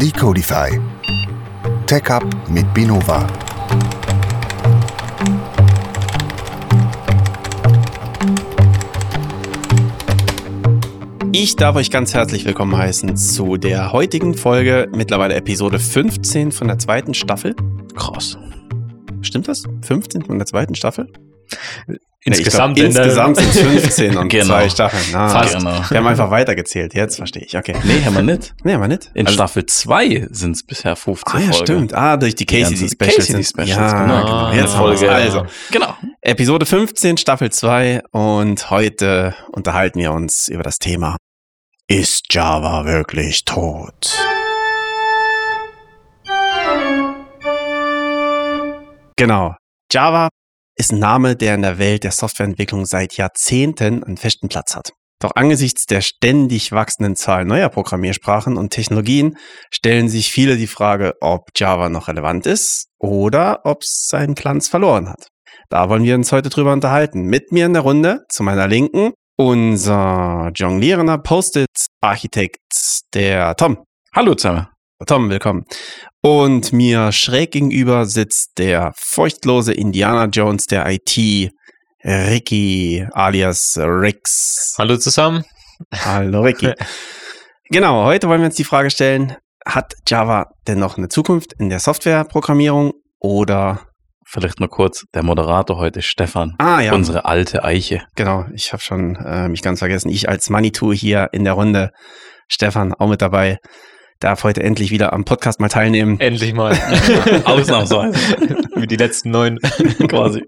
Decodify. TechUp mit Binova. Ich darf euch ganz herzlich willkommen heißen zu der heutigen Folge, mittlerweile Episode 15 von der zweiten Staffel. Krass. Stimmt das? 15 von der zweiten Staffel? Insgesamt, glaub, insgesamt sind es 15 und genau. zwei Staffeln. Na, Fast. Genau. Wir haben einfach weitergezählt, jetzt verstehe ich. Okay. Nee, haben wir nicht. Nee, haben wir nicht. In also, Staffel 2 sind es bisher 15 Ah ja, Folgen. stimmt. Ah, durch die KCD Specials. KCD Specials, ja, genau. genau. Jetzt Folge. Folge. Also, Genau. Episode 15, Staffel 2 und heute unterhalten wir uns über das Thema Ist Java wirklich tot? Genau. Java ist ein Name, der in der Welt der Softwareentwicklung seit Jahrzehnten einen festen Platz hat. Doch angesichts der ständig wachsenden Zahl neuer Programmiersprachen und Technologien stellen sich viele die Frage, ob Java noch relevant ist oder ob es seinen Glanz verloren hat. Da wollen wir uns heute drüber unterhalten. Mit mir in der Runde, zu meiner Linken, unser jonglierender Post-it-Architekt, der Tom. Hallo zusammen. Tom, willkommen. Und mir schräg gegenüber sitzt der furchtlose Indiana Jones der IT, Ricky alias Rix. Hallo zusammen. Hallo Ricky. genau, heute wollen wir uns die Frage stellen, hat Java denn noch eine Zukunft in der Softwareprogrammierung oder Vielleicht noch kurz, der Moderator heute ist Stefan, Ah ja, unsere alte Eiche. genau, ich habe schon äh, mich ganz vergessen. Ich als Manitou hier in der Runde, Stefan auch mit dabei, darf heute endlich wieder am Podcast mal teilnehmen. Endlich mal. Ausnahmsweise. Wie die letzten neun. Quasi.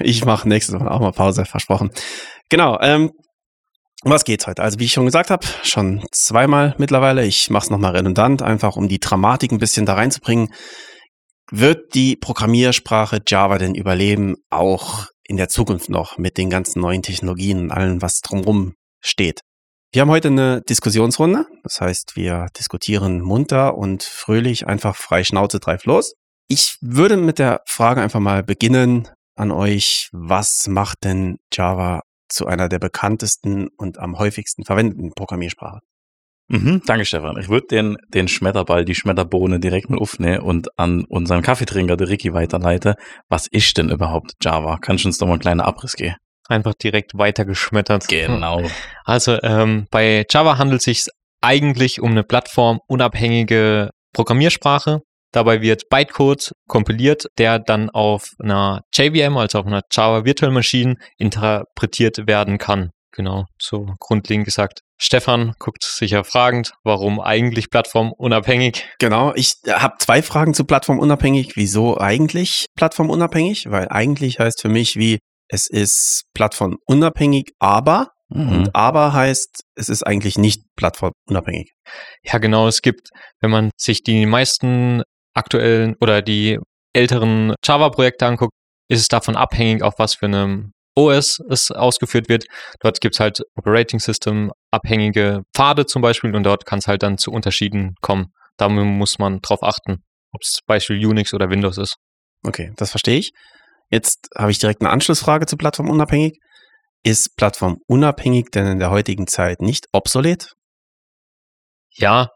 Ich mache nächstes Mal auch mal Pause, versprochen. Genau, ähm, um was geht's heute? Also wie ich schon gesagt habe, schon zweimal mittlerweile, ich mache es nochmal redundant, einfach um die Dramatik ein bisschen da reinzubringen. Wird die Programmiersprache Java denn überleben, auch in der Zukunft noch mit den ganzen neuen Technologien und allem, was drumherum steht? Wir haben heute eine Diskussionsrunde, das heißt, wir diskutieren munter und fröhlich, einfach frei Schnauze drauf los. Ich würde mit der Frage einfach mal beginnen an euch, was macht denn Java zu einer der bekanntesten und am häufigsten verwendeten Programmiersprachen? Mhm, danke, Stefan. Ich würde den, den Schmetterball, die Schmetterbohne direkt mal aufnehmen und an unseren Kaffeetrinker, der Ricky, weiterleiten. Was ist denn überhaupt Java? Kannst du uns doch mal einen kleinen Abriss geben? Einfach direkt weitergeschmettert. Genau. Also ähm, bei Java handelt es sich eigentlich um eine plattformunabhängige Programmiersprache. Dabei wird Bytecode kompiliert, der dann auf einer JVM, also auf einer Java Virtual Machine, interpretiert werden kann. Genau, so grundlegend gesagt. Stefan guckt sicher fragend, warum eigentlich plattformunabhängig? Genau, ich habe zwei Fragen zu plattformunabhängig. Wieso eigentlich plattformunabhängig? Weil eigentlich heißt für mich wie, es ist plattformunabhängig, aber Mhm. und aber heißt, es ist eigentlich nicht plattformunabhängig. Ja, genau. Es gibt, wenn man sich die meisten aktuellen oder die älteren Java-Projekte anguckt, ist es davon abhängig, auf was für einem OS es ausgeführt wird. Dort gibt es halt Operating System abhängige Pfade zum Beispiel und dort kann es halt dann zu Unterschieden kommen. Da muss man drauf achten, ob es zum Beispiel Unix oder Windows ist. Okay, das verstehe ich. Jetzt habe ich direkt eine Anschlussfrage zu plattformunabhängig. Ist plattformunabhängig denn in der heutigen Zeit nicht obsolet? Ja,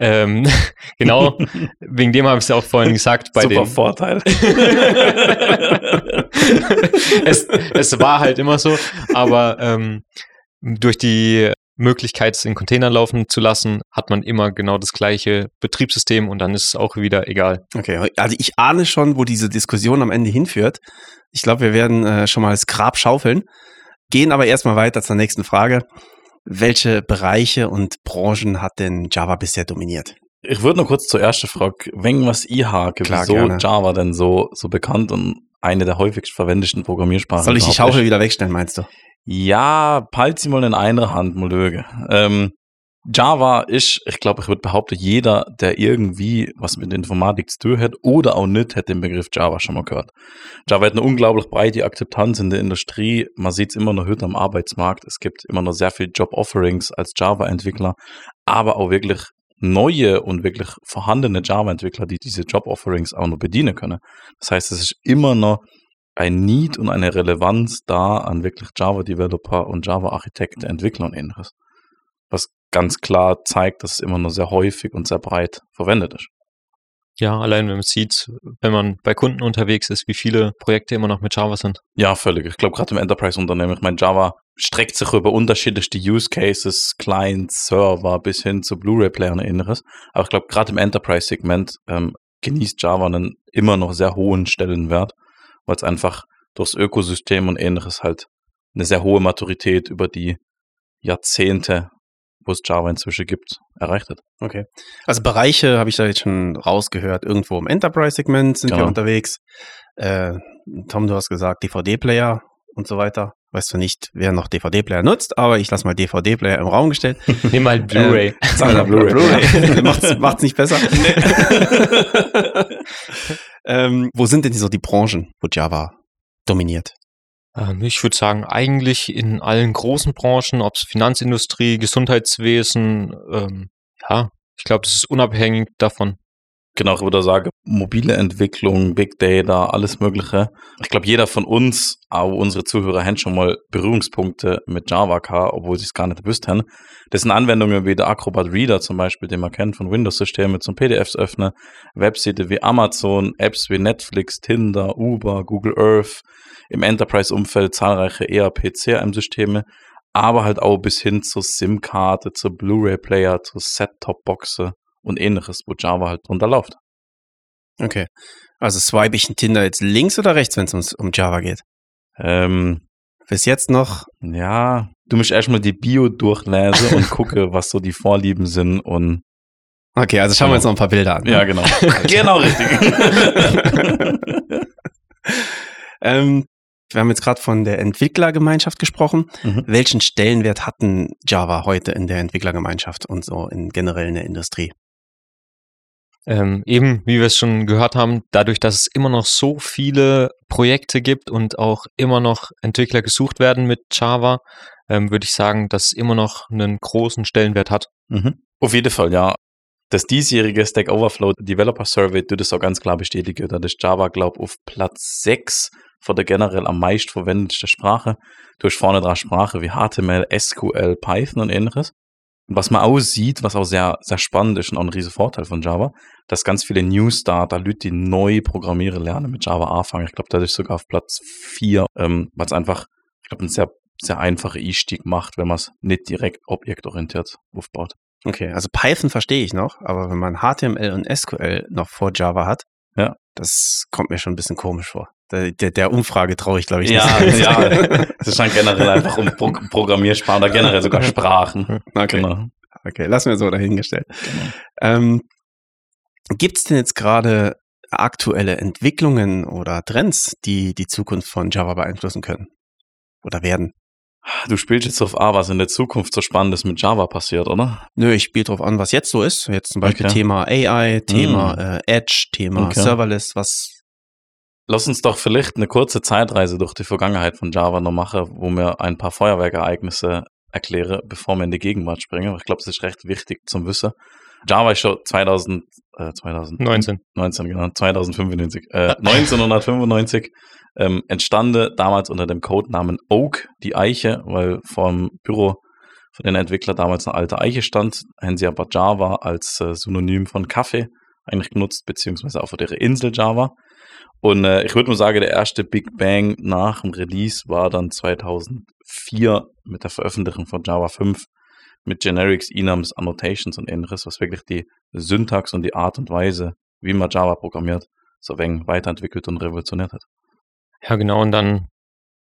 ähm, genau, wegen dem habe ich es auch vorhin gesagt. Bei Super den, Vorteil. es, es war halt immer so, aber ähm, durch die Möglichkeit, es in Containern laufen zu lassen, hat man immer genau das gleiche Betriebssystem und dann ist es auch wieder egal. Okay, also ich ahne schon, wo diese Diskussion am Ende hinführt. Ich glaube, wir werden äh, schon mal das Grab schaufeln, gehen aber erstmal weiter zur nächsten Frage. Welche Bereiche und Branchen hat denn Java bisher dominiert? Ich würde noch kurz zur ersten Frage, wenn was Klar, wieso gerne. Java denn so, so bekannt und eine der häufigst verwendeten Programmiersprachen Soll ich die? Schaufel wieder wegstellen, meinst du? Ja, sie mal in einer Hand, mal. Ähm, Java ist, ich glaube, ich würde behaupten, jeder, der irgendwie was mit Informatik zu tun hat oder auch nicht, hat den Begriff Java schon mal gehört. Java hat eine unglaublich breite Akzeptanz in der Industrie. Man sieht es immer noch heute am Arbeitsmarkt. Es gibt immer noch sehr viel Job-Offerings als Java-Entwickler, aber auch wirklich neue und wirklich vorhandene Java-Entwickler, die diese Job-Offerings auch noch bedienen können. Das heißt, es ist immer noch ein Need und eine Relevanz da an wirklich Java-Developer und Java-Architekten, Entwickler und ähnliches. Was ganz klar zeigt, dass es immer noch sehr häufig und sehr breit verwendet ist. Ja, allein wenn man sieht, wenn man bei Kunden unterwegs ist, wie viele Projekte immer noch mit Java sind. Ja, völlig. Ich glaube, gerade im Enterprise-Unternehmen, ich meine, Java streckt sich über unterschiedlichste Use Cases, Clients, Server bis hin zu Blu-ray-Player und ähnliches. Aber ich glaube, gerade im Enterprise-Segment ähm, genießt Java einen immer noch sehr hohen Stellenwert, weil es einfach durchs Ökosystem und ähnliches halt eine sehr hohe Maturität über die Jahrzehnte, wo es Java inzwischen gibt, erreicht hat. Okay. Also Bereiche habe ich da jetzt schon rausgehört. Irgendwo im Enterprise-Segment sind wir Genau. unterwegs. Äh, Tom, du hast gesagt DVD-Player und so weiter. Weißt du nicht, wer noch DVD-Player nutzt, aber ich lasse mal DVD-Player im Raum gestellt. Nimm mal Blu-ray. Wir Blu-ray. Blu-ray. macht's, macht's nicht besser. ähm, wo sind denn so die Branchen, wo Java dominiert? Ähm, Ich würde sagen, eigentlich in allen großen Branchen, ob es Finanzindustrie, Gesundheitswesen, ähm, ja, ich glaube, das ist unabhängig davon. Genau, ich würde sagen, mobile Entwicklung, Big Data, alles Mögliche. Ich glaube, jeder von uns, auch unsere Zuhörer, haben schon mal Berührungspunkte mit Java gehabt, obwohl sie es gar nicht gewusst haben. Das sind Anwendungen wie der Acrobat Reader zum Beispiel, den man kennt von Windows-Systemen zum PDFs öffnen, Webseite wie Amazon, Apps wie Netflix, Tinder, Uber, Google Earth, im Enterprise-Umfeld zahlreiche ERP-CRM-Systeme, aber halt auch bis hin zur SIM-Karte, zur Blu-ray-Player, zur Set-Top-Boxe und ähnliches, wo Java halt drunter läuft. Okay. Also swipe ich einen Tinder jetzt links oder rechts, wenn es um Java geht? Ähm, Bis jetzt noch. ja, du musst erstmal die Bio durchlesen und gucke, was so die Vorlieben sind und Okay, also schauen wir uns noch ein paar Bilder an. ja, genau. genau richtig. ähm, wir haben jetzt gerade von der Entwicklergemeinschaft gesprochen. Mhm. Welchen Stellenwert hatten Java heute in der Entwicklergemeinschaft und so in generell in der Industrie? Ähm, eben, wie wir es schon gehört haben, dadurch, dass es immer noch so viele Projekte gibt und auch immer noch Entwickler gesucht werden mit Java, ähm, würde ich sagen, dass es immer noch einen großen Stellenwert hat. Mhm. Auf jeden Fall, ja. Das diesjährige Stack Overflow Developer Survey tut es auch ganz klar bestätigen. Da ist Java, glaube ich, auf Platz 6 von der generell am meist verwendeten Sprache. Du hast vorne drei Sprachen wie HTML, SQL, Python und ähnliches. Was man auch sieht, was auch sehr, sehr spannend ist und auch ein riesen Vorteil von Java, dass ganz viele New Starter, Leute, die neu programmieren lernen, mit Java anfangen. Ich glaube, da ist sogar auf Platz 4, ähm, weil es einfach, ich glaube, ein sehr, sehr einfacher Einstieg macht, wenn man es nicht direkt objektorientiert aufbaut. Okay, also Python verstehe ich noch, aber wenn man HTML und SQL noch vor Java hat, Ja. das kommt mir schon ein bisschen komisch vor. Der, der, der Umfrage traue ich, glaube ich, Ja, nicht. ja. Es scheint generell einfach um Pro Programmiersprachen oder generell sogar Sprachen. Okay, Genau. okay, lassen wir so dahingestellt. genau. Ähm, Gibt es denn jetzt gerade aktuelle Entwicklungen oder Trends, die die Zukunft von Java beeinflussen können? Oder werden? Du spielst jetzt auf A, was in der Zukunft so Spannendes mit Java passiert, oder? Nö, ich spiele drauf an, was jetzt so ist. Jetzt zum Beispiel Okay. Thema AI, Thema Mm. äh, Edge, Thema Okay. Serverless, was Lass uns doch vielleicht eine kurze Zeitreise durch die Vergangenheit von Java noch machen, wo wir ein paar Feuerwerkereignisse erklären, bevor wir in die Gegenwart springen. Ich glaube, das ist recht wichtig zum Wissen. Java schon 2000, äh, 2000 19. 19, genau, 2095, äh, 1995 ähm, entstanden, damals unter dem Codenamen Oak, die Eiche, weil vom Büro von den Entwicklern damals eine alte Eiche stand, haben sie aber Java als äh, Synonym von Kaffee eigentlich genutzt, beziehungsweise auch für ihre Insel Java. Und äh, ich würde mal sagen, der erste Big Bang nach dem Release war dann 2004 mit der Veröffentlichung von Java 5 mit Generics, Enums, Annotations und ähnliches, was wirklich die Syntax und die Art und Weise, wie man Java programmiert, so wenig weiterentwickelt und revolutioniert hat. Ja, genau. Und dann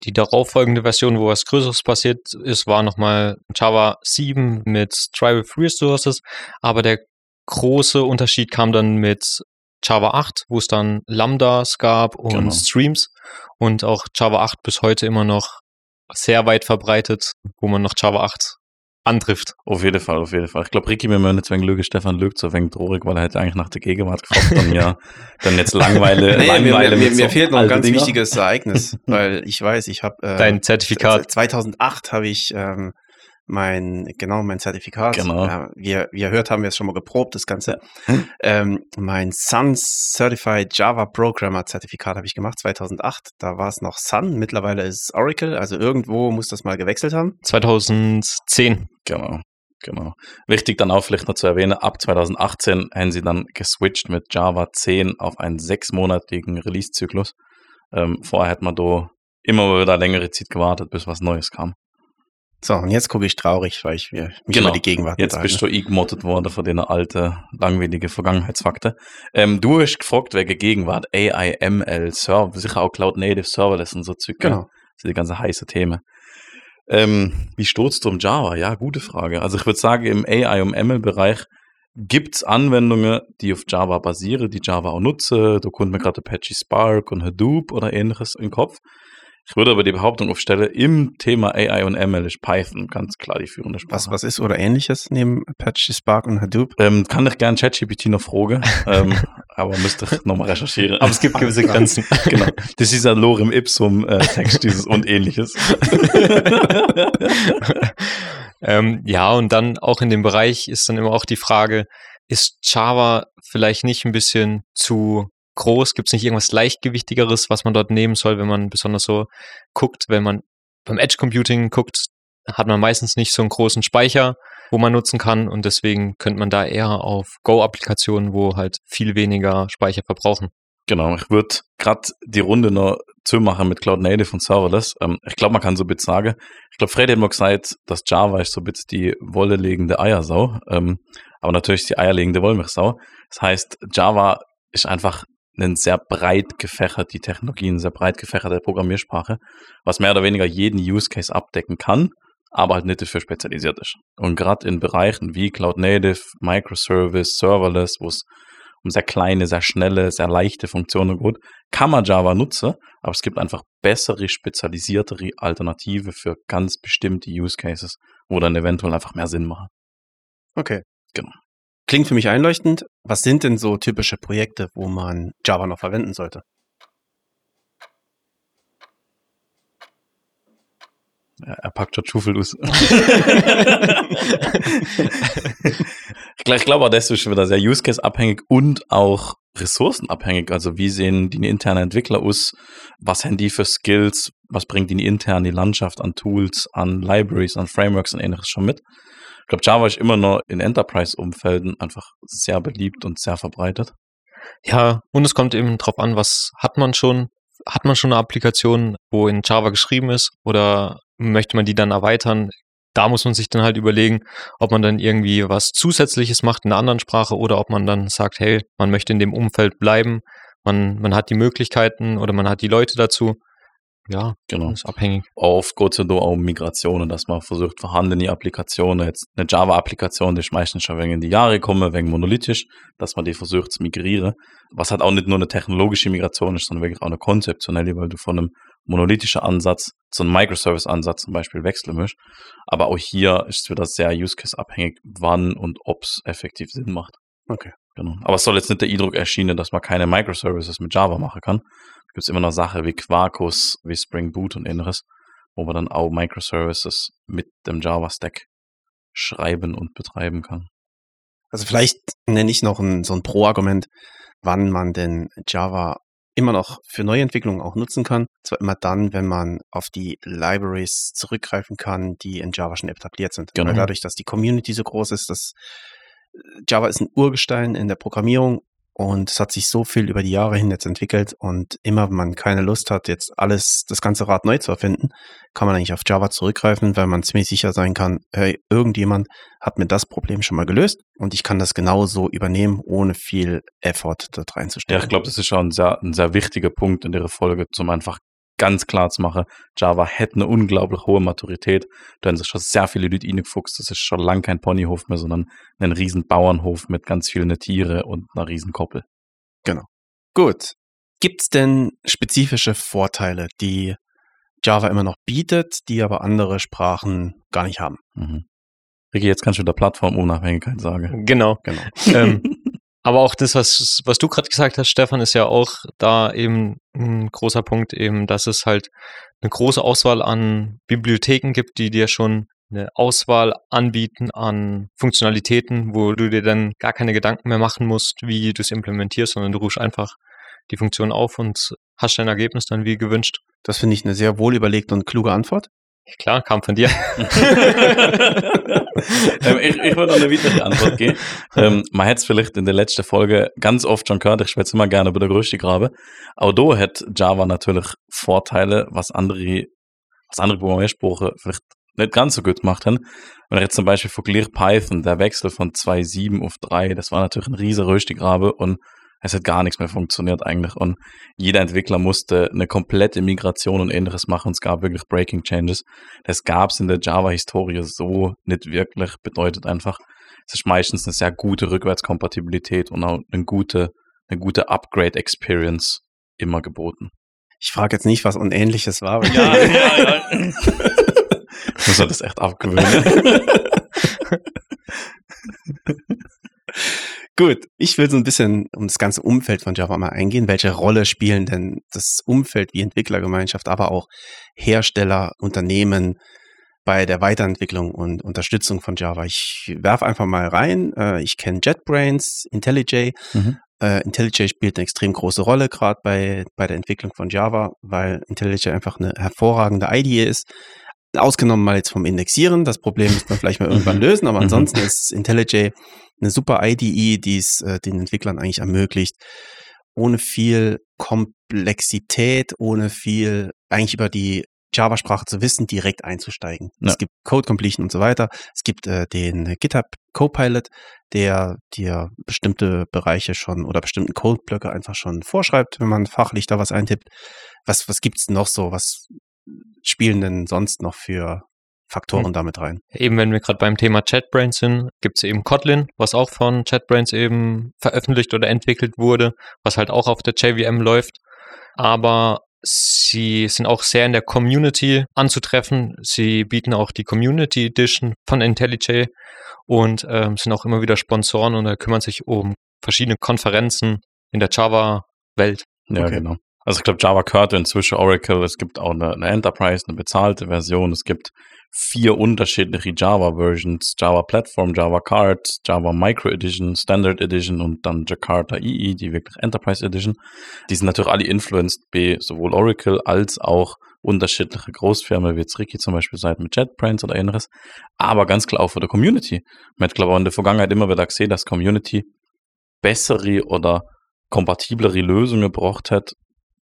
die darauffolgende Version, wo was Größeres passiert ist, war nochmal Java 7 mit Tribal Free Resources. Aber der große Unterschied kam dann mit Java 8, wo es dann Lambdas gab und Genau. Streams. Und auch Java 8 bis heute immer noch sehr weit verbreitet, wo man noch Java 8 antrifft. Auf jeden Fall, auf jeden Fall. Ich glaube, Ricky, wir müssen jetzt wegen Lüge, Stefan Lüg so wenig traurig, weil er hätte eigentlich nach der Gegenwart gefragt und ja, dann jetzt Langweile, Nee, mir, Langweile mir, mit mir so fehlt noch ein ganz Dinger. wichtiges Ereignis, weil ich weiß, ich habe äh, Dein Zertifikat. 2008 habe ich ähm, mein genau mein Zertifikat. Genau. Ja, wie, wie ihr hört, haben wir es schon mal geprobt, das Ganze. Hm. Ähm, mein Sun Certified Java Programmer Zertifikat habe ich gemacht 2008. Da war es noch Sun, mittlerweile ist es Oracle. Also irgendwo muss das mal gewechselt haben. 2010. Genau. Genau. Wichtig dann auch vielleicht noch zu erwähnen, ab 2018 haben sie dann geswitcht mit Java 10 auf einen sechsmonatigen Release-Zyklus. Ähm, vorher hat man da immer wieder längere Zeit gewartet, bis was Neues kam. So, und jetzt gucke ich traurig, weil ich mir mich Genau. über die Gegenwart Jetzt bist du eingemottet worden von den alten, langweilige Vergangenheitsfakten. Ähm, du hast gefragt, wegen Gegenwart, AI, ML, Server, sicher auch Cloud Native, Serverless und so Zeug. Genau. Das sind die ganze heiße Themen. Ähm, wie steht's du um Java? Ja, gute Frage. Also ich würde sagen, im AI- und ML-Bereich gibt's Anwendungen, die auf Java basieren, die Java auch nutzen. Da kommt mir gerade Apache Spark und Hadoop oder ähnliches in den Kopf. Ich würde aber die Behauptung aufstellen, im Thema AI und ML ist Python ganz klar die führende Sprache. Was, was ist oder ähnliches neben Apache Spark und Hadoop? Ähm, kann ich gern ChatGPT noch fragen, ähm, aber müsste ich nochmal recherchieren. Aber es gibt gewisse Grenzen. genau. Das ist ein Lorem Ipsum äh, Text, dieses und ähnliches. ähm, ja, und dann auch in dem Bereich ist dann immer auch die Frage, ist Java vielleicht nicht ein bisschen zu groß? Gibt es nicht irgendwas leichtgewichtigeres, was man dort nehmen soll, wenn man besonders so guckt, wenn man beim Edge Computing guckt, hat man meistens nicht so einen großen Speicher, wo man nutzen kann und deswegen könnte man da eher auf Go-Applikationen, wo halt viel weniger Speicher verbrauchen. Genau, ich würde gerade die Runde noch zumachen mit Cloud Native und Serverless. Ähm, ich glaube, man kann so ein bisschen sagen, ich glaube, Fred hat mal gesagt, dass Java ist so ein bisschen die wollelegende Eiersau, ähm, aber natürlich die eierlegende Wollmilchsau. Das heißt, Java ist einfach eine sehr breit gefächerte Technologie, eine sehr breit gefächerte Programmiersprache, was mehr oder weniger jeden Use Case abdecken kann, aber halt nicht dafür spezialisiert ist. Und gerade in Bereichen wie Cloud Native, Microservice, Serverless, wo es um sehr kleine, sehr schnelle, sehr leichte Funktionen geht, kann man Java nutzen, aber es gibt einfach bessere, spezialisiertere Alternative für ganz bestimmte Use Cases, wo dann eventuell einfach mehr Sinn machen. Okay. Genau. Klingt für mich einleuchtend. Was sind denn so typische Projekte, wo man Java noch verwenden sollte? Ja, er packt schon Schufel aus. ich glaube, ich glaube, auch das ist schon wieder sehr Use Case abhängig und auch ressourcenabhängig. Also wie sehen die internen Entwickler aus? Was haben die für Skills? Was bringt die intern die Landschaft an Tools, an Libraries, an Frameworks und ähnliches schon mit? Ich glaube, Java ist immer noch in Enterprise-Umfelden einfach sehr beliebt und sehr verbreitet. Ja, und es kommt eben drauf an, was hat man schon? Hat man schon eine Applikation, wo in Java geschrieben ist oder möchte man die dann erweitern? Da muss man sich dann halt überlegen, ob man dann irgendwie was Zusätzliches macht in einer anderen Sprache oder ob man dann sagt, hey, man möchte in dem Umfeld bleiben, man, man hat die Möglichkeiten oder man hat die Leute dazu. Ja, Genau. ist abhängig. Auf geht es da auch um Migrationen, dass man versucht, vorhandene Applikationen, jetzt eine Java-Applikation, die ist meistens schon wegen in die Jahre kommen, wegen monolithisch, dass man die versucht zu migrieren. Was halt auch nicht nur eine technologische Migration ist, sondern wirklich auch eine konzeptionelle, weil du von einem monolithischen Ansatz zu einem Microservice-Ansatz zum Beispiel wechseln musst. Aber auch hier ist es wieder sehr use-case-abhängig, wann und ob es effektiv Sinn macht. Okay. Genau. Aber es soll jetzt nicht der Eindruck erschienen, dass man keine Microservices mit Java machen kann. Gibt es immer noch Sachen wie Quarkus, wie Spring Boot und ähnliches, wo man dann auch Microservices mit dem Java-Stack schreiben und betreiben kann. Also vielleicht nenne ich noch ein, so ein Pro-Argument, wann man denn Java immer noch für Neuentwicklungen auch nutzen kann. Zwar immer dann, wenn man auf die Libraries zurückgreifen kann, die in Java schon etabliert sind. Genau. Weil dadurch, dass die Community so groß ist, dass Java ist ein Urgestein in der Programmierung und es hat sich so viel über die Jahre hin jetzt entwickelt und immer wenn man keine Lust hat, jetzt alles, das ganze Rad neu zu erfinden, kann man eigentlich auf Java zurückgreifen, weil man ziemlich sicher sein kann, hey, irgendjemand hat mir das Problem schon mal gelöst und ich kann das genauso übernehmen, ohne viel Effort dort Ja, reinzustellen. ich glaube, das ist schon ein sehr, ein sehr wichtiger Punkt in der Folge, zum einfach ganz klar zu machen, Java hätte eine unglaublich hohe Maturität. Da haben sich schon sehr viele Leute reingefuchst. Das ist schon lang kein Ponyhof mehr, sondern ein riesen Bauernhof mit ganz vielen Tiere und einer riesen Koppel. Gut. Gibt es denn spezifische Vorteile, die Java immer noch bietet, die aber andere Sprachen gar nicht haben? Mhm. Ricky, jetzt kannst du wieder Plattformunabhängigkeit sagen. Genau. Genau. ähm, aber auch das, was, was du gerade gesagt hast, Stefan, ist ja auch da eben ein großer Punkt, eben, dass es halt eine große Auswahl an Bibliotheken gibt, die dir schon eine Auswahl anbieten an Funktionalitäten, wo du dir dann gar keine Gedanken mehr machen musst, wie du es implementierst, sondern du rufst einfach die Funktion auf und hast dein Ergebnis dann wie gewünscht. Das finde ich eine sehr wohl überlegte und kluge Antwort. Klar, kam von dir. ähm, ich, ich würde eine weitere Antwort geben. Ähm, man hätte es vielleicht in der letzten Folge ganz oft schon gehört, ich schwätze immer gerne über der größte Grabe. Auch da hat Java natürlich Vorteile, was andere, was andere Programmiersprachen vielleicht nicht ganz so gut gemacht haben. Wenn ich jetzt zum Beispiel vergleiche Python, der Wechsel von 2.7 auf 3, das war natürlich ein riesiger Röstigrabe und es hat gar nichts mehr funktioniert eigentlich. Und jeder Entwickler musste eine komplette Migration und ähnliches machen. Und es gab wirklich Breaking Changes. Das gab es in der Java-Historie so nicht wirklich. Bedeutet einfach, es ist meistens eine sehr gute Rückwärtskompatibilität und auch eine gute, eine gute Upgrade-Experience immer geboten. Ich frage jetzt nicht, was Unähnliches war. Ja, ja, ja. Muss man das echt abgewöhnen. Gut, ich will so ein bisschen um das ganze Umfeld von Java mal eingehen. Welche Rolle spielen denn das Umfeld wie Entwicklergemeinschaft, aber auch Hersteller, Unternehmen bei der Weiterentwicklung und Unterstützung von Java? Ich werfe einfach mal rein. Äh, Ich kenne JetBrains, IntelliJ. Mhm. Äh, IntelliJ spielt eine extrem große Rolle, gerade bei, bei der Entwicklung von Java, weil IntelliJ einfach eine hervorragende IDE ist. Ausgenommen mal jetzt vom Indexieren. Das Problem muss man vielleicht mal irgendwann lösen, aber Mhm. ansonsten ist IntelliJ eine super IDE, die es äh, den Entwicklern eigentlich ermöglicht, ohne viel Komplexität, ohne viel eigentlich über die Java-Sprache zu wissen, direkt einzusteigen. Ja. Es gibt Code Completion und so weiter. Es gibt äh, den GitHub Copilot, der dir bestimmte Bereiche schon oder bestimmten Codeblöcke einfach schon vorschreibt, wenn man fachlich da was eintippt. Was, was gibt's noch so? Was spielen denn sonst noch für Faktoren Hm. damit rein? Eben, wenn wir gerade beim Thema JetBrains sind, gibt es eben Kotlin, was auch von JetBrains eben veröffentlicht oder entwickelt wurde, was halt auch auf der JVM läuft. Aber sie sind auch sehr in der Community anzutreffen. Sie bieten auch die Community Edition von IntelliJ und ähm, sind auch immer wieder Sponsoren und kümmern sich um verschiedene Konferenzen in der Java-Welt. Ja, Okay. genau. Also ich glaube, Java gehört inzwischen Oracle. Es gibt auch eine, eine Enterprise, eine bezahlte Version. Es gibt vier unterschiedliche Java-Versions. Java Platform, Java Card, Java Micro Edition, Standard Edition und dann Jakarta II, die wirklich Enterprise Edition. Die sind natürlich alle influenced bei sowohl Oracle als auch unterschiedliche Großfirmen, wie jetzt Ricky zum Beispiel seid mit JetBrains oder ähnliches. Aber ganz klar auch für die Community. Man hat, glaube ich, in der Vergangenheit immer wieder gesehen, dass Community bessere oder kompatiblere Lösungen gebraucht hat,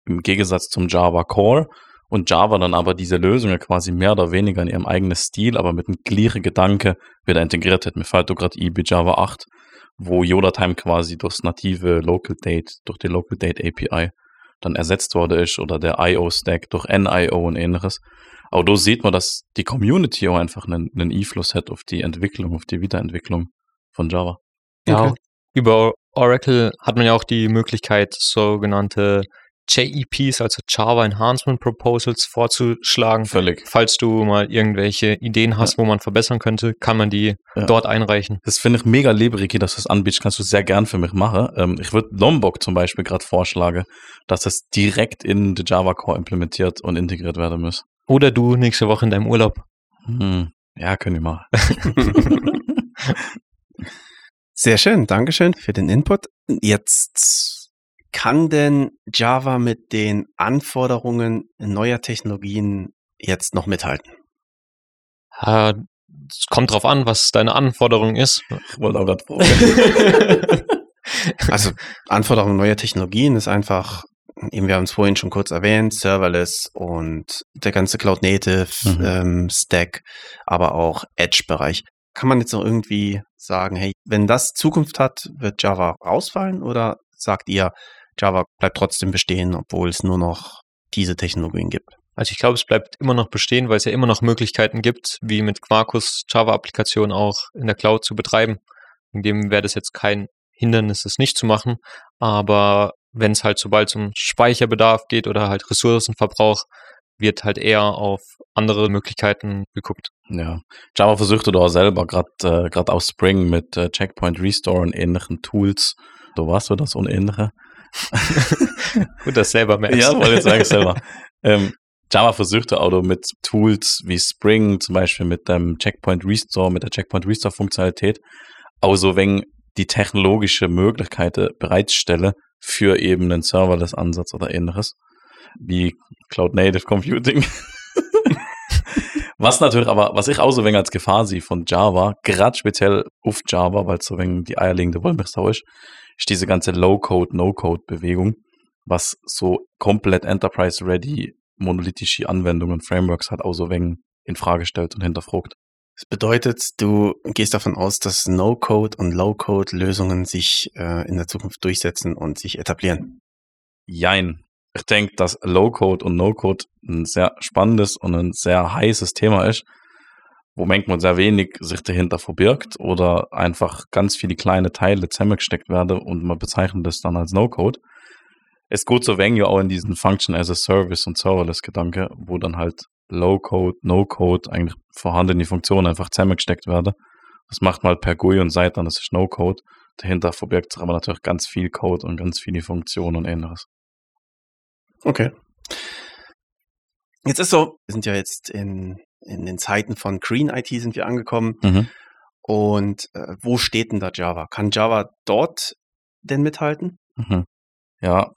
im Gegensatz zum Java Core und Java dann aber diese Lösungen quasi mehr oder weniger in ihrem eigenen Stil, aber mit einem gleichen Gedanke wieder integriert hat. Mir fällt da gerade IB Java 8, wo Yoda-Time quasi durchs native Local Date, durch die Local Date API dann ersetzt worden ist oder der IO-Stack durch NIO und ähnliches. Aber da sieht man, dass die Community auch einfach einen, einen Einfluss hat auf die Entwicklung, auf die Weiterentwicklung von Java. Ja, Okay. über Oracle hat man ja auch die Möglichkeit, sogenannte JEPs, also Java Enhancement Proposals, vorzuschlagen. Völlig. Falls du mal irgendwelche Ideen hast, wo man verbessern könnte, kann man die Ja. dort einreichen. Das finde ich mega lieb, Ricky, dass du das anbietest. Kannst du sehr gern für mich machen. Ähm, ich würde Lombok zum Beispiel gerade vorschlagen, dass das direkt in die Java Core implementiert und integriert werden muss. Oder du nächste Woche in deinem Urlaub. Hm. Ja, können wir machen. Sehr schön, Dankeschön für den Input. Jetzt kann denn Java mit den Anforderungen neuer Technologien jetzt noch mithalten? Äh, Es kommt drauf an, was deine Anforderung ist. Ich wollte auch gerade fragen. Also Anforderungen neuer Technologien ist einfach, eben wir haben es vorhin schon kurz erwähnt, Serverless und der ganze Cloud Native Mhm. ähm, Stack, aber auch Edge-Bereich. Kann man jetzt noch irgendwie sagen, hey, wenn das Zukunft hat, wird Java rausfallen oder sagt ihr, Java bleibt trotzdem bestehen, obwohl es nur noch diese Technologien gibt? Also ich glaube, es bleibt immer noch bestehen, weil es ja immer noch Möglichkeiten gibt, wie mit Quarkus Java-Applikationen auch in der Cloud zu betreiben. In dem wäre das jetzt kein Hindernis, es nicht zu machen. Aber wenn es halt sobald um Speicherbedarf geht oder halt Ressourcenverbrauch, wird halt eher auf andere Möglichkeiten geguckt. Ja. Java versuchte da selber gerade äh, aus Spring mit äh, Checkpoint Restore und ähnlichen Tools. Du warst du das und ähnliche? Gut, das selber merkst. Ja, wollte ich sagen selber. ähm, Java versuchte auch mit Tools wie Spring, zum Beispiel mit dem Checkpoint Restore, mit der Checkpoint Restore Funktionalität, auch so wenn die technologische Möglichkeiten bereitstelle für eben einen Serverless Ansatz oder ähnliches, wie Cloud Native Computing. Was natürlich aber, was ich auch so wenig als Gefahr sehe von Java, gerade speziell auf Java, weil es so wenig die eierlegende Wollmilchsau ist, ist diese ganze Low-Code, No-Code-Bewegung, was so komplett Enterprise-ready monolithische Anwendungen, Frameworks hat, auch so wenig in Frage stellt und hinterfragt. Das bedeutet, du gehst davon aus, dass No-Code und Low-Code-Lösungen sich äh, in der Zukunft durchsetzen und sich etablieren. Jein. Ich denke, dass Low-Code und No-Code ein sehr spannendes und ein sehr heißes Thema ist, wo manchmal sehr wenig sich dahinter verbirgt oder einfach ganz viele kleine Teile zusammengesteckt werden und man bezeichnet das dann als No-Code. Es geht so wenig auch in diesen Function as a Service und Serverless-Gedanke, wo dann halt Low-Code, No-Code, eigentlich vorhandene Funktionen einfach zusammengesteckt werden. Das macht man halt per GUI und Seite, dann ist No-Code. Dahinter verbirgt sich aber natürlich ganz viel Code und ganz viele Funktionen und ähnliches. Okay. Jetzt ist so, wir sind ja jetzt in, in den Zeiten von Green IT sind wir angekommen. Mhm. Und äh, wo steht denn da Java? Kann Java dort denn mithalten? Mhm. Ja,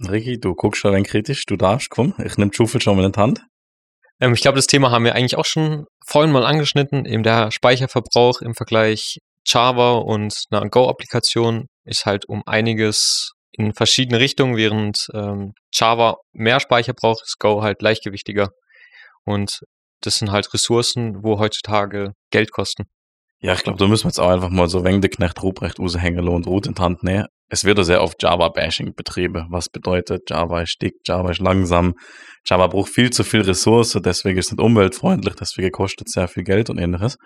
Ricky, du guckst schon kritisch, du darfst, komm, ich nehme die Schufe schon mal in die Hand. Ähm, ich glaube, das Thema haben wir eigentlich auch schon vorhin mal angeschnitten. Eben der Speicherverbrauch im Vergleich Java und einer Go-Applikation ist halt um einiges in verschiedene Richtungen, während ähm, Java mehr Speicher braucht, ist Go halt leichtgewichtiger. Und das sind halt Ressourcen, wo heutzutage Geld kosten. Ja, ich glaube, da müssen wir jetzt auch einfach mal so wegen der Knecht Ruprecht raushängen und Rot in die Hand nehmen. Es wird ja sehr oft Java-Bashing betrieben. Was bedeutet, Java ist dick, Java ist langsam, Java braucht viel zu viel Ressource, deswegen ist es nicht umweltfreundlich, deswegen kostet sehr viel Geld und ähnliches.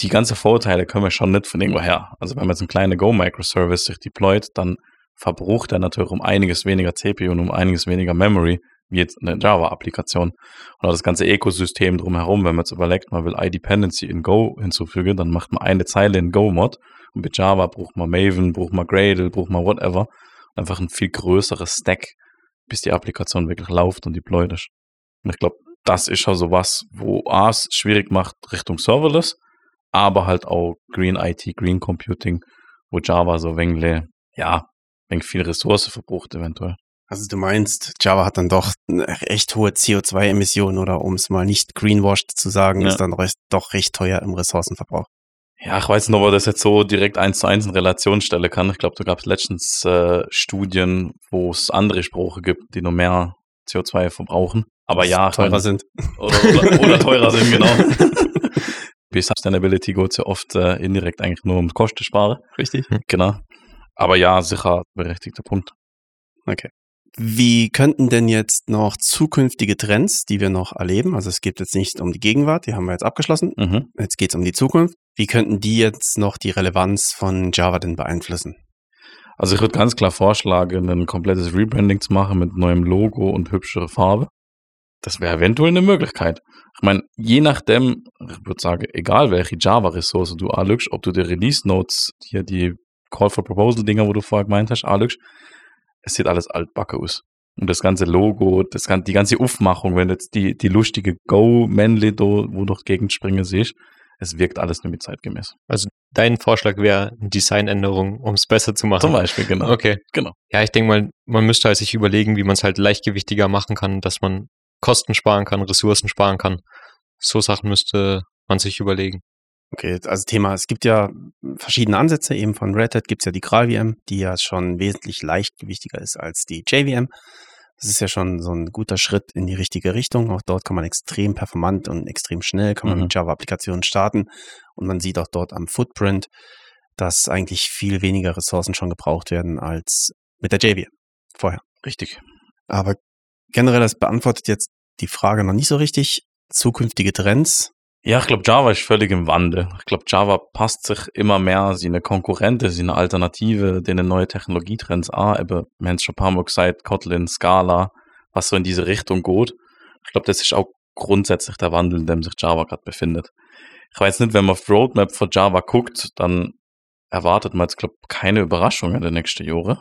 Die ganzen Vorteile können wir schon nicht von irgendwo her. Also wenn man jetzt einen kleinen Go-Microservice sich deployt, dann verbraucht er natürlich um einiges weniger CPU und um einiges weniger Memory, wie jetzt eine Java-Applikation. Auch das ganze Ökosystem drumherum, wenn man jetzt überlegt, man will iDependency in Go hinzufügen, dann macht man eine Zeile in Go-Mod und mit Java braucht man Maven, braucht man Gradle, braucht man whatever. Einfach ein viel größeres Stack, bis die Applikation wirklich läuft und deployed ist. Und ich glaube, das ist schon so was, wo A es schwierig macht Richtung Serverless, aber halt auch Green IT, Green Computing, wo Java so wenig, ja, wenig viel Ressource verbraucht eventuell. Also du meinst, Java hat dann doch echt hohe CO2-Emissionen oder um es mal nicht greenwashed zu sagen, Ja. ist dann recht, doch recht teuer im Ressourcenverbrauch. Ja, ich weiß nicht, ob man das jetzt so direkt eins zu eins in Relation stellen kann. Ich glaube, da gab es letztens äh, Studien, wo es andere Sprache gibt, die noch mehr CO2 verbrauchen. Aber ja, teurer mein, sind. Oder, oder, oder teurer sind, genau. Bei Sustainability geht es ja oft äh, indirekt eigentlich nur um Kosten sparen. Richtig. Genau. Aber ja, sicher berechtigter Punkt. Wie könnten denn jetzt noch zukünftige Trends, die wir noch erleben, also es geht jetzt nicht um die Gegenwart, die haben wir jetzt abgeschlossen, Mhm. jetzt geht es um die Zukunft, wie könnten die jetzt noch die Relevanz von Java denn beeinflussen? Also ich würde ganz klar vorschlagen, ein komplettes Rebranding zu machen mit neuem Logo und hübschere Farbe. Das wäre eventuell eine Möglichkeit. Ich meine, je nachdem, ich würde sagen, egal welche Java-Ressource du anlügst, ob du die Release-Notes, hier die Call for Proposal-Dinger, wo du vorher gemeint hast, anlügst, es sieht alles altbacke aus. Und das ganze Logo, das, gan- die ganze Aufmachung, wenn jetzt die, die lustige Go-Männle, wo durch die Gegend springen siehst, es wirkt alles nur mit zeitgemäß. Dein Vorschlag wäre eine Designänderung, um es besser zu machen. Zum Beispiel, genau. Okay. Genau. Ja, ich denke mal, man müsste halt sich überlegen, wie man es halt leichtgewichtiger machen kann, dass man Kosten sparen kann, Ressourcen sparen kann. So Sachen müsste man sich überlegen. Okay, also Thema, es gibt ja verschiedene Ansätze, eben von Red Hat gibt es ja die GraalVM, die ja schon wesentlich leichtgewichtiger ist als die JVM. Das ist ja schon so ein guter Schritt in die richtige Richtung. Auch dort kann man extrem performant und extrem schnell kann man Mhm. mit Java-Applikationen starten. Und man sieht auch dort am Footprint, dass eigentlich viel weniger Ressourcen schon gebraucht werden als mit der JVM vorher. Richtig. Aber generell, das beantwortet jetzt die Frage noch nicht so richtig. Zukünftige Trends. Ja, ich glaube, Java ist völlig im Wandel. Ich glaube, Java passt sich immer mehr seine Konkurrente, seine Alternative, den neue Technologietrends an. Eben, wir haben es schon ein paar Mal gesagt, Kotlin, Scala, was so in diese Richtung geht. Ich glaube, das ist auch grundsätzlich der Wandel, in dem sich Java gerade befindet. Ich weiß nicht, wenn man auf Roadmap von Java guckt, dann erwartet man jetzt, glaube ich, keine Überraschungen in den nächsten Jahren.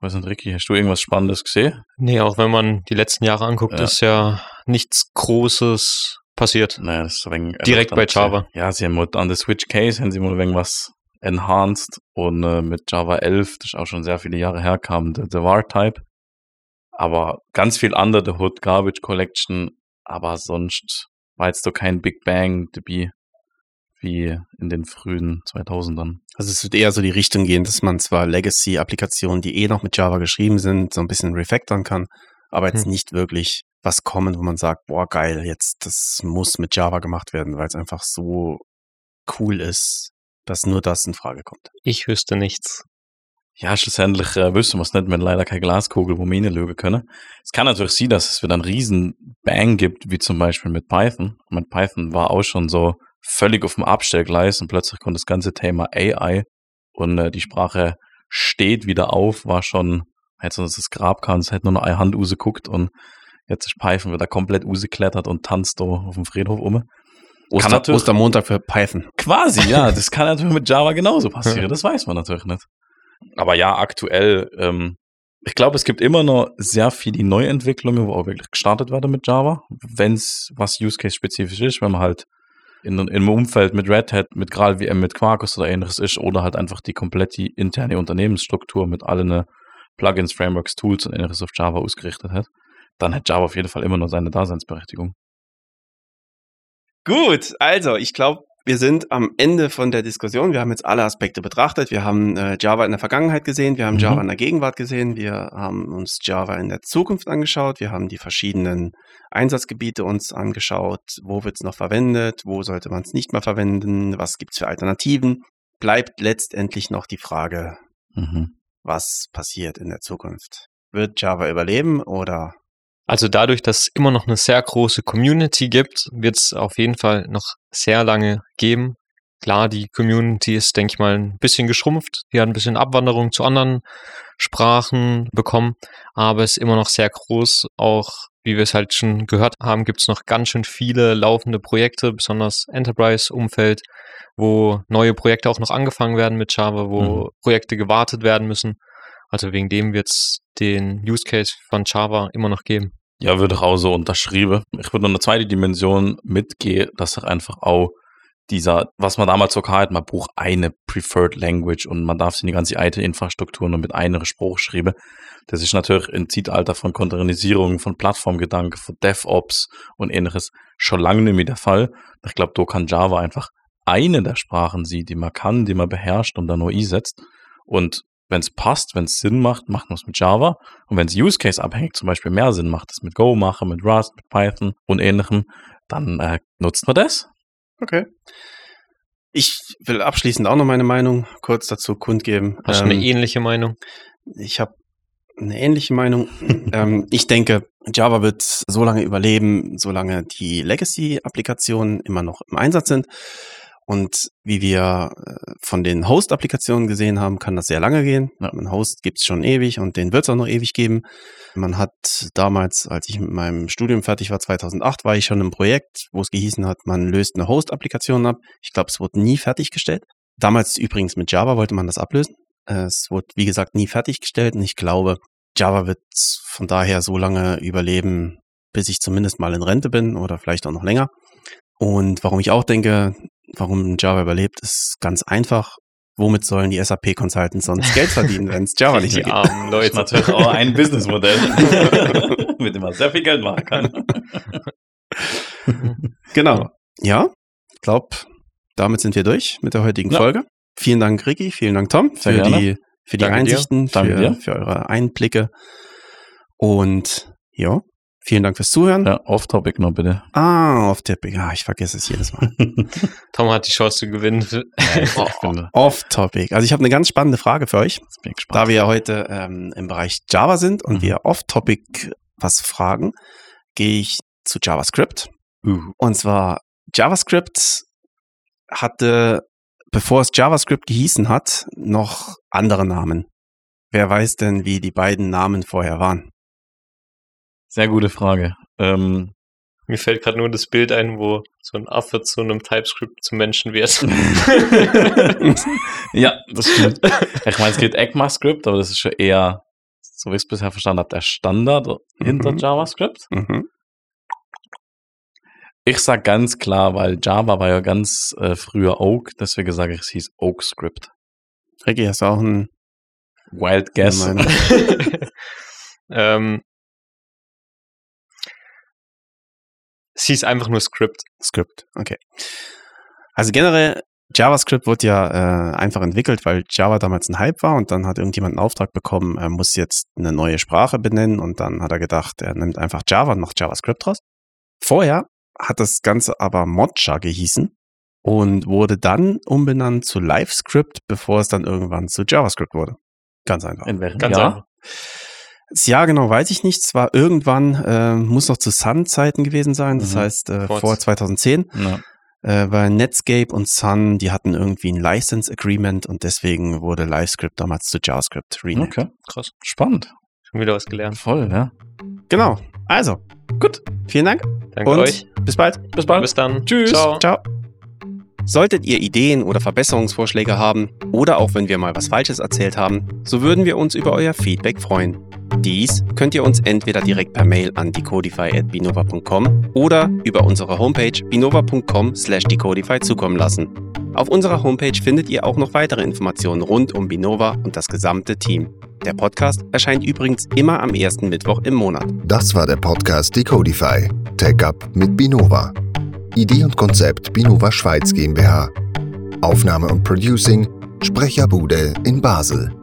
Weiß nicht, Ricky, hast du irgendwas Spannendes gesehen? Nee, auch wenn man die letzten Jahre anguckt, Ja. ist ja nichts Großes passiert. Naja, das ist ein wenig Direkt bei. Java. Ja, sie haben halt an der Switch Case haben sie mal irgendwas enhanced und äh, mit Java 11, das ist auch schon sehr viele Jahre her, kam der, der var-Type. Aber ganz viel andere, der Hood Garbage Collection, aber sonst war jetzt so kein Big Bang Debüt wie in den frühen 2000ern. Also es wird eher so die Richtung gehen, dass man zwar Legacy-Applikationen, die eh noch mit Java geschrieben sind, so ein bisschen refactoren kann, aber jetzt Hm. nicht wirklich was kommen, wo man sagt, boah, geil, jetzt, das muss mit Java gemacht werden, weil es einfach so cool ist, dass nur das in Frage kommt. Ich wüsste nichts. Ja, schlussendlich äh, wissen wir es nicht, wenn leider keine Glaskugel, wo wir hineinschauen können. Es kann natürlich sein, dass es wieder einen riesen Bang gibt, wie zum Beispiel mit Python. Mit Python war auch schon so völlig auf dem Abstellgleis und plötzlich kommt das ganze Thema AI und äh, die Sprache steht wieder auf, war schon, hätte uns das Grab kann, es hätte nur noch eine Hand geguckt und jetzt ist Python wieder komplett geklettert und tanzt da auf dem Friedhof um. Oster, Ostermontag für Python. Quasi, ja. Das kann natürlich mit Java genauso passieren. Das weiß man natürlich nicht. Aber ja, aktuell, ähm, ich glaube, es gibt immer noch sehr viele Neuentwicklungen, wo auch wirklich gestartet werden mit Java, wenn es was Use Case spezifisch ist, wenn man halt in, in einem Umfeld mit Red Hat, mit GraalVM, mit Quarkus oder ähnliches ist oder halt einfach die komplette interne Unternehmensstruktur mit allen Plugins, Frameworks, Tools und ähnliches auf Java ausgerichtet hat, dann hat Java auf jeden Fall immer noch seine Daseinsberechtigung. Gut, also ich glaube, wir sind am Ende von der Diskussion. Wir haben jetzt alle Aspekte betrachtet. Wir haben äh, Java in der Vergangenheit gesehen, wir haben Mhm. Java in der Gegenwart gesehen, wir haben uns Java in der Zukunft angeschaut, wir haben die verschiedenen Einsatzgebiete uns angeschaut, wo wird es noch verwendet, wo sollte man es nicht mehr verwenden, was gibt es für Alternativen. Bleibt letztendlich noch die Frage, Mhm. was passiert in der Zukunft. Wird Java überleben oder Also dadurch, dass es immer noch eine sehr große Community gibt, wird es auf jeden Fall noch sehr lange geben. Klar, die Community ist, denke ich mal, ein bisschen geschrumpft. Die hat ein bisschen Abwanderung zu anderen Sprachen bekommen, aber es ist immer noch sehr groß. Auch, wie wir es halt schon gehört haben, gibt es noch ganz schön viele laufende Projekte, besonders Enterprise-Umfeld, wo neue Projekte auch noch angefangen werden mit Java, wo Mhm. Projekte gewartet werden müssen. Also wegen dem wird es den Use Case von Java immer noch geben. Ja, würde auch so unterschrieben. Ich würde noch eine zweite Dimension mitgehen, dass ich einfach auch dieser, was man damals so hat, man braucht eine Preferred Language und man darf sich die ganze IT-Infrastruktur nur mit einer Spruch schreiben. Das ist natürlich im Zeitalter von Containerisierung, von Plattformgedanken, von DevOps und ähnliches schon lange nicht mehr der Fall. Ich glaube, da kann Java einfach eine der Sprachen sein, die man kann, die man beherrscht und dann nur einsetzt. Und wenn es passt, wenn es Sinn macht, macht man es mit Java. Und wenn es Use Case abhängig zum Beispiel mehr Sinn macht, es mit Go machen, mit Rust, mit Python und ähnlichem, dann äh, nutzt man das. Okay. Ich will abschließend auch noch meine Meinung kurz dazu kundgeben. Hast du Ähm, eine ähnliche Meinung? ich habe eine ähnliche Meinung. ähm, ich denke, Java wird so lange überleben, solange die Legacy-Applikationen immer noch im Einsatz sind. Und wie wir äh, von den Host-Applikationen gesehen haben, kann das sehr lange gehen. Ja. Ein Host gibt's schon ewig und den wird's auch noch ewig geben. Man hat damals, als ich mit meinem Studium fertig war, 2008, war ich schon im Projekt, wo es gehießen hat, man löst eine Host-Applikation ab. Ich glaube, es wurde nie fertiggestellt. Damals übrigens mit Java wollte man das ablösen. Äh, Es wurde, wie gesagt, nie fertiggestellt und ich glaube, Java wird von daher so lange überleben, bis ich zumindest mal in Rente bin oder vielleicht auch noch länger. Und warum ich auch denke, warum Java überlebt, ist ganz einfach. Womit sollen die SAP-Consultants sonst Geld verdienen, wenn es Java nicht die gibt? armen Das ist Leute. natürlich auch ein Businessmodell, mit dem man sehr viel Geld machen kann. Genau. Ja, ich glaube, damit sind wir durch mit der heutigen Ja. Folge. Vielen Dank, Ricky. Vielen Dank, Tom, Sehr für gerne. die, für die Danke. Einsichten, Danke für, für eure Einblicke. Und ja, vielen Dank fürs Zuhören. Ja, off-topic noch bitte. Ah, off-topic. Ah, ich vergesse es jedes Mal. Tom hat die Chance zu gewinnen. Off-topic. Also ich habe eine ganz spannende Frage für euch. Da wir ja heute ähm, im Bereich Java sind und Mhm. wir off-topic was fragen, gehe ich zu JavaScript. Uh, Und zwar JavaScript hatte, bevor es JavaScript gehießen hat, noch andere Namen. Wer weiß denn, wie die beiden Namen vorher waren? Sehr gute Frage. Ähm, Mir fällt gerade nur das Bild ein, wo so ein Affe zu einem TypeScript zum Menschen wird. ja, das stimmt. Ich meine, es geht ECMAScript, aber das ist schon eher, so wie ich es bisher verstanden habe, der Standard hinter Mhm. JavaScript. Mhm. Ich sag ganz klar, weil Java war ja ganz äh, früher Oak, deswegen sage ich, es hieß OakScript. Ricky, hast du auch einen Wild Guess. Ähm, hieß einfach nur Script. Script, okay. Also generell, JavaScript wurde ja äh, einfach entwickelt, weil Java damals ein Hype war und dann hat irgendjemand einen Auftrag bekommen, er muss jetzt eine neue Sprache benennen und dann hat er gedacht, er nimmt einfach Java und macht JavaScript draus. Vorher hat das Ganze aber Modja gehießen und wurde dann umbenannt zu LiveScript, bevor es dann irgendwann zu JavaScript wurde. Ganz einfach. In welchem Ganz Jahr? einfach. Das Jahr genau weiß ich nicht. Es war irgendwann, äh, muss noch zu Sun-Zeiten gewesen sein. Das Mhm. heißt äh, Vor- vor 2010. Ja. Äh, weil Netscape und Sun, die hatten irgendwie ein License Agreement und deswegen wurde LiveScript damals zu JavaScript renamed. Okay, Krass. spannend. Schon wieder was gelernt. Voll, ja. Genau. Also, gut. Vielen Dank Danke und euch. bis bald. Bis bald. Bis dann. Tschüss. Ciao. Ciao. Solltet ihr Ideen oder Verbesserungsvorschläge haben oder auch wenn wir mal was Falsches erzählt haben, so würden wir uns über euer Feedback freuen. Dies könnt ihr uns entweder direkt per Mail an decodify.binova.com oder über unsere Homepage binova.com slash decodify zukommen lassen. Auf unserer Homepage findet ihr auch noch weitere Informationen rund um Binova und das gesamte Team. Der Podcast erscheint übrigens immer am ersten Mittwoch im Monat. Das war der Podcast Decodify. Tech Up mit Binova. Idee und Konzept Binova Schweiz GmbH. Aufnahme und Producing Sprecherbude in Basel.